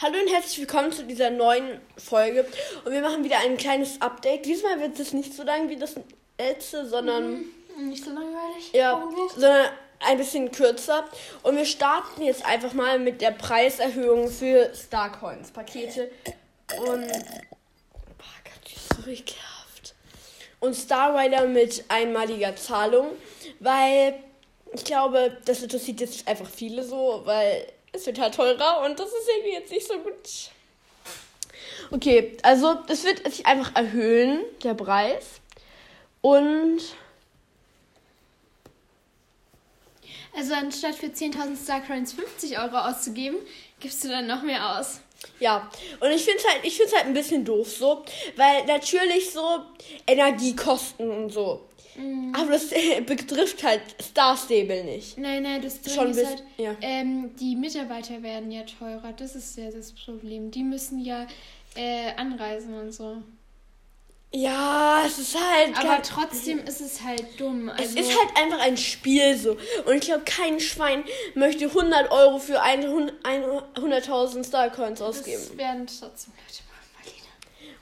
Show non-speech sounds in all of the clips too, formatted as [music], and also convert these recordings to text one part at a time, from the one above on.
Hallo und herzlich willkommen zu dieser neuen Folge. Und wir machen wieder ein kleines Update. Diesmal wird es nicht so lang wie das letzte, sondern. Mhm, nicht so langweilig. Ja, sondern ein bisschen kürzer. Und wir starten jetzt einfach mal mit der Preiserhöhung für Starcoins Pakete. Und. Boah Gott, die ist so ekelhaft. Und Star Rider mit einmaliger Zahlung. Weil ich glaube, das interessiert jetzt einfach viele so, weil es wird halt teurer und das ist irgendwie jetzt nicht so gut. Okay, also es wird sich einfach erhöhen, der Preis. Und. Also anstatt für 10.000 Starcoins 50 Euro auszugeben, gibst du dann noch mehr aus. Ja, und ich finde es halt, ich find's halt ein bisschen doof so, weil natürlich so Energiekosten und so. Mhm. Aber das betrifft halt Star Stable nicht. Nein, nein, das Ding Schon ist halt, ja. ähm, die Mitarbeiter werden ja teurer. Das ist ja das Problem. Die müssen ja äh, anreisen und so. Ja, es ist halt. Aber trotzdem ist es halt dumm. es Also, ist halt einfach ein Spiel so. Und ich glaube, kein Schwein möchte 100 Euro für ein Hun- ein 100.000 Starcoins ausgeben. das werden trotzdem Leute machen.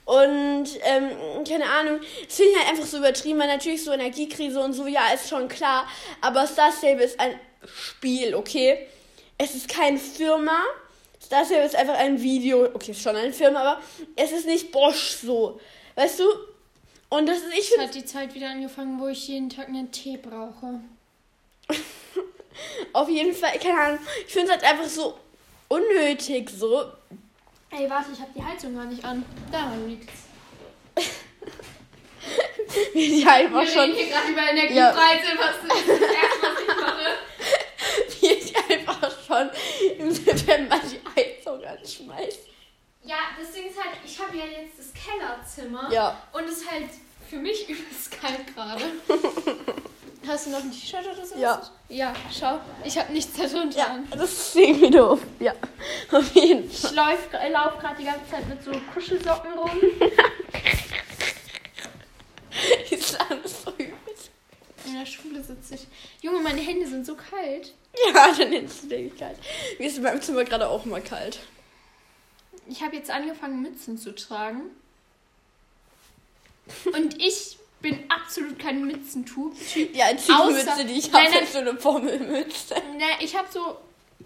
Und, ähm, keine Ahnung, es finde ich halt einfach so übertrieben, weil natürlich so Energiekrise und so, ja, ist schon klar. Aber Star Stable ist ein Spiel, okay? Es ist keine Firma. Star Stable ist einfach ein Video. Okay, ist schon eine Firma, aber es ist nicht Bosch so. Weißt du? Und das ist, ich Es hat die Zeit wieder angefangen, wo ich jeden Tag einen Tee brauche. [laughs] auf jeden Fall, keine Ahnung, ich finde es halt einfach so unnötig so. Ey, warte, ich habe die Heizung gar nicht an. Daran liegt's. [laughs] Wie die einfach Wir schon, reden hier gerade über Energiepreise, was ist das erste, was ich mache? [laughs] wie die einfach schon im September die Heizung anschmeißt. Ja, das Ding ist halt, ich habe ja jetzt das Kellerzimmer. Ja. Und es ist halt für mich [laughs] übelst kalt gerade. Hast du noch ein T-Shirt oder so? Ja. Ja, schau. Ich habe nichts darunter Ja, an. das ist irgendwie doof. Ja, [laughs] auf jeden Fall. Ich lauf, äh, lauf gerade die ganze Zeit mit so Kuschelsocken rum. [laughs] Die ist alles so übel. In der Schule sitze ich. Junge, meine Hände sind so kalt. Ja, dann ist es wirklich kalt. Mir ist in meinem Zimmer gerade auch mal kalt. Ich habe jetzt angefangen, Mützen zu tragen. Und ich bin absolut kein Mützentyp. Die einzige Außer- Mütze, die ich habe, ist so eine Pommelmütze. Na, ich habe so.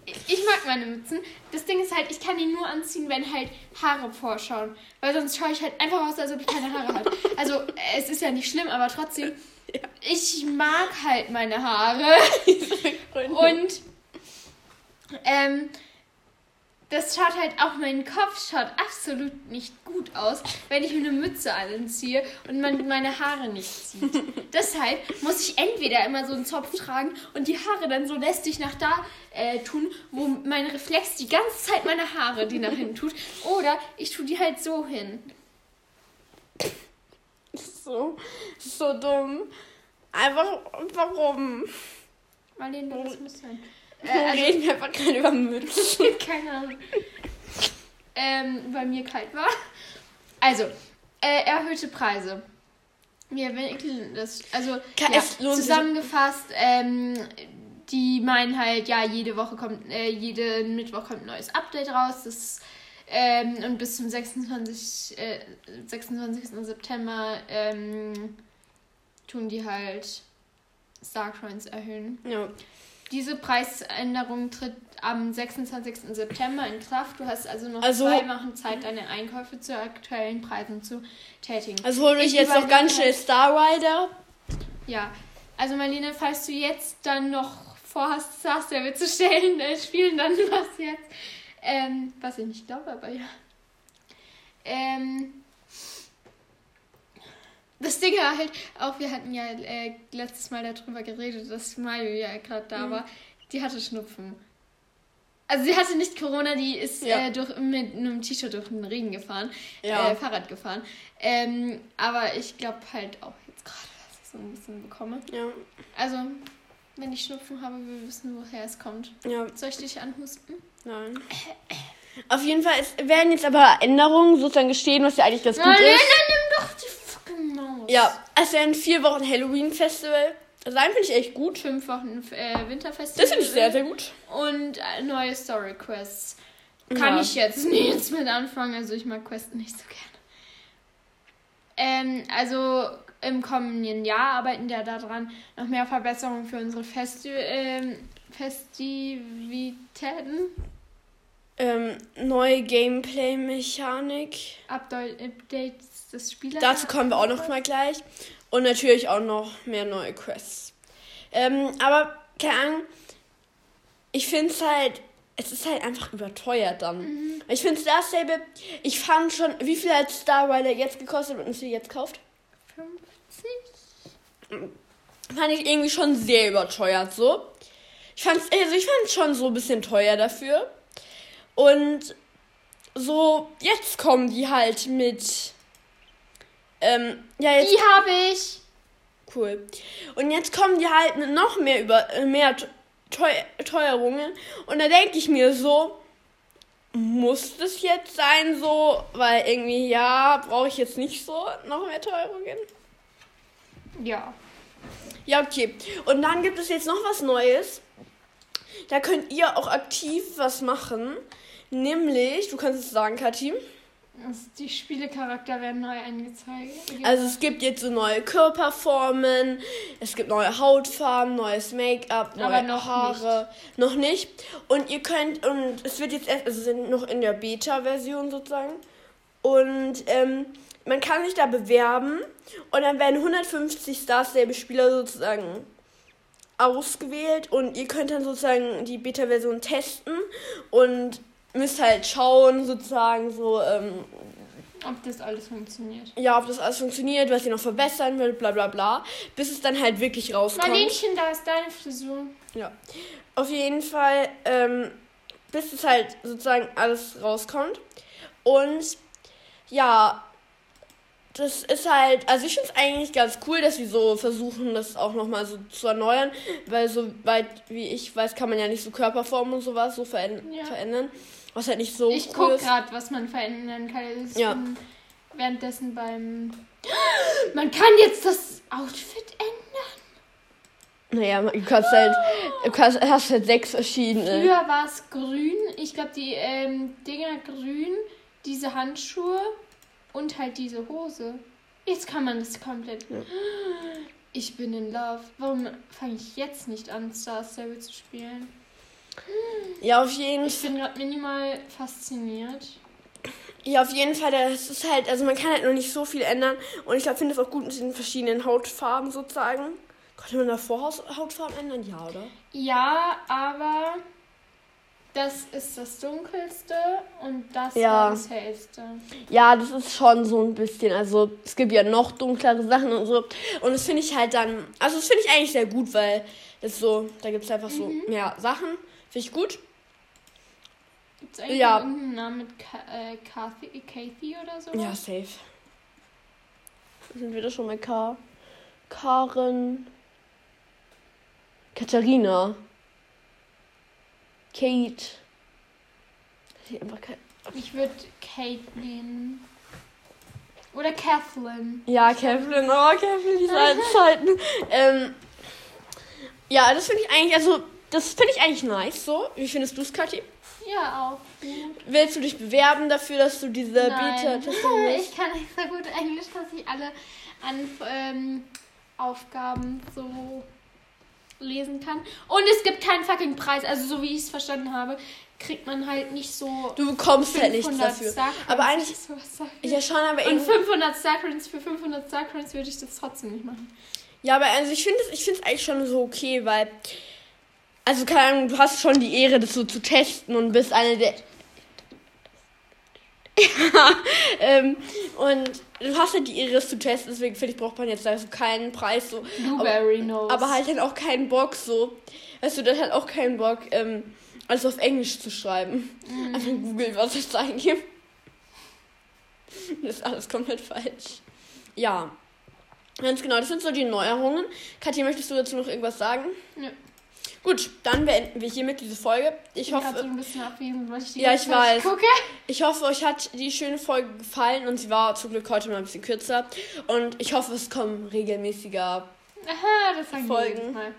Ich mag meine Mützen. Das Ding ist halt, ich kann die nur anziehen, wenn halt Haare vorschauen. Weil sonst schaue ich halt einfach aus, als ob ich keine Haare habe. Also, es ist ja nicht schlimm, aber trotzdem. Ich mag halt meine Haare. [laughs] Und ähm, das schaut halt auch, mein Kopf schaut absolut nicht gut aus, wenn ich mir eine Mütze anziehe und man meine Haare nicht sieht. [laughs] Deshalb muss ich entweder immer so einen Zopf tragen und die Haare dann so lästig nach da äh, tun, wo mein Reflex die ganze Zeit meine Haare die nach hinten tut. Oder ich tue die halt so hin. so, so dumm. Einfach, warum? Marlene, das muss sein. Wir Äh, also, reden einfach gerade über Mützen. [laughs] Keine Ahnung. Ähm, weil mir kalt war. Also, äh, erhöhte Preise. Wir wickeln das. Also, Ka- ja, zusammengefasst, ähm, die meinen halt, ja, jede Woche kommt, äh, jeden Mittwoch kommt ein neues Update raus. Das, ähm, und bis zum 26, äh, 26. September ähm, tun die halt Starcoins erhöhen. Ja. Diese Preisänderung tritt am 26. September in Kraft. Du hast also noch Also- zwei Wochen Zeit, deine Einkäufe zu aktuellen Preisen zu tätigen. Also hol ich Ich jetzt noch ganz schnell Star Rider. Ja, also Marlene, falls du jetzt dann noch vorhast, Star Stable zu stellen, äh, spielen, dann [laughs] was jetzt. Ähm, was ich nicht glaube, aber ja. Ähm, das Ding war halt, auch wir hatten ja äh, letztes Mal darüber geredet, dass Mario ja gerade da Mhm. war. Die hatte Schnupfen. Also sie hatte nicht Corona, die ist Ja. äh, durch, mit einem T-Shirt durch den Regen gefahren, Ja. äh, Fahrrad gefahren. Ähm, aber ich glaube halt auch jetzt gerade, dass ich so ein bisschen bekomme. Ja, Also, wenn ich Schnupfen habe, wir wissen, woher es kommt. ja, Soll ich dich anhusten? nein. Auf jeden Fall, es werden jetzt aber Änderungen sozusagen gestehen, was ja eigentlich ganz gut Nein, nein, ist. doch die Ja, es werden vier Wochen Halloween-Festival sein, finde ich echt gut. Fünf Wochen äh, Winterfestival. Das finde ich sehr, sehr gut. Und äh, neue Story Quests. Kann Ja. ich jetzt [laughs] nichts mit anfangen, also ich mag Quest nicht so gerne. Ähm, also im kommenden Jahr arbeiten wir daran, noch mehr Verbesserungen für unsere Festi ähm, Festivitäten, Ähm, neue Gameplay-Mechanik. Update- Updates des Spielers. Dazu kommen wir auch noch mal gleich. Und natürlich auch noch mehr neue Quests. Ähm, aber, keine Ahnung, ich finde es halt, es ist halt einfach überteuert dann. Ich finde Star Stable, ich fand schon, wie viel hat Star Rider jetzt gekostet und sie jetzt kauft? 50? Fand ich irgendwie schon sehr überteuert so. Ich fand's, also ich fand schon so ein bisschen teuer dafür. Und so, jetzt kommen die halt mit. Ähm, ja, jetzt Die habe ich. Cool. Und jetzt kommen die halt mit noch mehr über äh, mehr Teu Teuerungen. Und da denke ich mir so, muss das jetzt sein so? Weil irgendwie, ja, brauche ich jetzt nicht so noch mehr Teuerungen. Ja. Ja, okay. Und dann gibt es jetzt noch was Neues. Da könnt ihr auch aktiv was machen. Nämlich, du kannst es sagen, Kathi. Also die Spielecharakter werden neu angezeigt. Also es gibt jetzt so neue Körperformen, es gibt neue Hautfarben, neues Make-up, neue Aber noch Haare. Noch nicht. Und ihr könnt, und es wird jetzt erst, also sind noch in der Beta-Version sozusagen. Und ähm, man kann sich da bewerben und dann werden 150 Star Stable-Spieler sozusagen ausgewählt und ihr könnt dann sozusagen die Beta-Version testen und müsst halt schauen, sozusagen so, ähm, Ob das alles funktioniert. ja, ob das alles funktioniert, was ihr noch verbessern wollt, bla bla bla, bis es dann halt wirklich rauskommt. Marlenchen, da ist deine Frisur. Ja. Auf jeden Fall, ähm, bis es halt sozusagen alles rauskommt. Und ja, das ist halt, also ich finde es eigentlich ganz cool, dass sie so versuchen, das auch nochmal so zu erneuern, weil so weit wie ich weiß, kann man ja nicht so Körperformen und sowas so veränd Ja. verändern. Was halt nicht so Ich cool guck ist. gerade, was man verändern kann. Ich Ja. währenddessen beim. [gasps] Man kann jetzt das Outfit ändern. Naja, du kannst halt, du [gasps] kannst, hast halt sechs verschiedene. Früher war es grün. Ich glaube, die ähm, Dinger grün, diese Handschuhe und halt diese Hose. Jetzt kann man das komplett. [gasps] Ich bin in Love. Warum fange ich jetzt nicht an, Star Stable zu spielen? Ja, auf jeden Ich bin gerade minimal fasziniert. Ja, auf jeden Fall, das ist halt, also man kann halt noch nicht so viel ändern. Und ich glaube, finde es auch gut mit den verschiedenen Hautfarben sozusagen. Konnte man davor Hautfarben ändern? Ja, oder? Ja, aber das ist das Dunkelste und das Ja. das Hellste. Ja, das ist schon so ein bisschen, also es gibt ja noch dunklere Sachen und so. Und das finde ich halt dann, also das finde ich eigentlich sehr gut, weil das so, da gibt es einfach so mehr Sachen. Finde ich gut. Gibt es eigentlich Ja. irgendeinen Namen mit Ka äh, Kathy, Kathy oder so? Ja, safe. Sind wir da schon bei K? Karen. Katharina. Kate. Einfach kein. Ich würde Kate nehmen. Oder Kathleen. Ja, Kevlin. Oh, Kevlin, diese [laughs] alten Zeiten. Ähm, ja, das finde ich eigentlich, also, das finde ich eigentlich nice so. Wie findest du es, Kathi? Ja, auch gut. Willst du dich bewerben dafür, dass du diese Nein. [laughs] Machst? Ich kann nicht so gut Englisch, dass ich alle an ähm, Aufgaben so lesen kann. Und es gibt keinen fucking Preis. Also so wie ich es verstanden habe, kriegt man halt nicht so Du bekommst halt nichts 500 dafür. Starcoins. Aber eigentlich-. Ja, schon, aber Und irgendwie. 500 Starcoins für 500 Starcoins würde ich das trotzdem nicht machen. Ja, aber also ich finde es ich find's eigentlich schon so okay, weil. Also, keine Ahnung, du hast schon die Ehre, das so zu testen und bist eine der. ja, [laughs] ähm, und du hast halt die Ehre, das zu testen, deswegen finde ich, braucht man jetzt also keinen Preis so. Blueberry Nose. Aber halt dann auch keinen Bock so. Weißt du, das hat auch keinen Bock, ähm, alles auf Englisch zu schreiben. Einfach Google, was es eingibt. Das ist alles komplett falsch. Ja. Ganz genau, das sind so die Neuerungen. Katja, möchtest du dazu noch irgendwas sagen? Nö. Gut, dann beenden wir hiermit diese Folge. Ich, ich hoffe. So ein bisschen abweben, weil ich die ja, ich weiß. Gucke. Ich hoffe, euch hat die schöne Folge gefallen und sie war zum Glück heute mal ein bisschen kürzer. Und ich hoffe, es kommen regelmäßiger Aha, das sagen Folgen. Wir mal.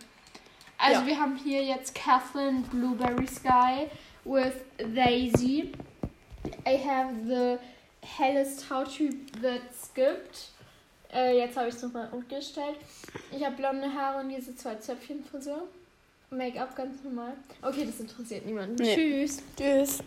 Also ja. wir haben hier jetzt Kathleen Blueberry Sky with Daisy. I have the hellest Hauttyp that's gibt. Äh, jetzt habe ich es nochmal umgestellt. Ich habe blonde Haare und diese zwei Zöpfchen Frisur. So. Make-up ganz normal. Okay, das interessiert niemanden. Nee. Tschüss. Tschüss.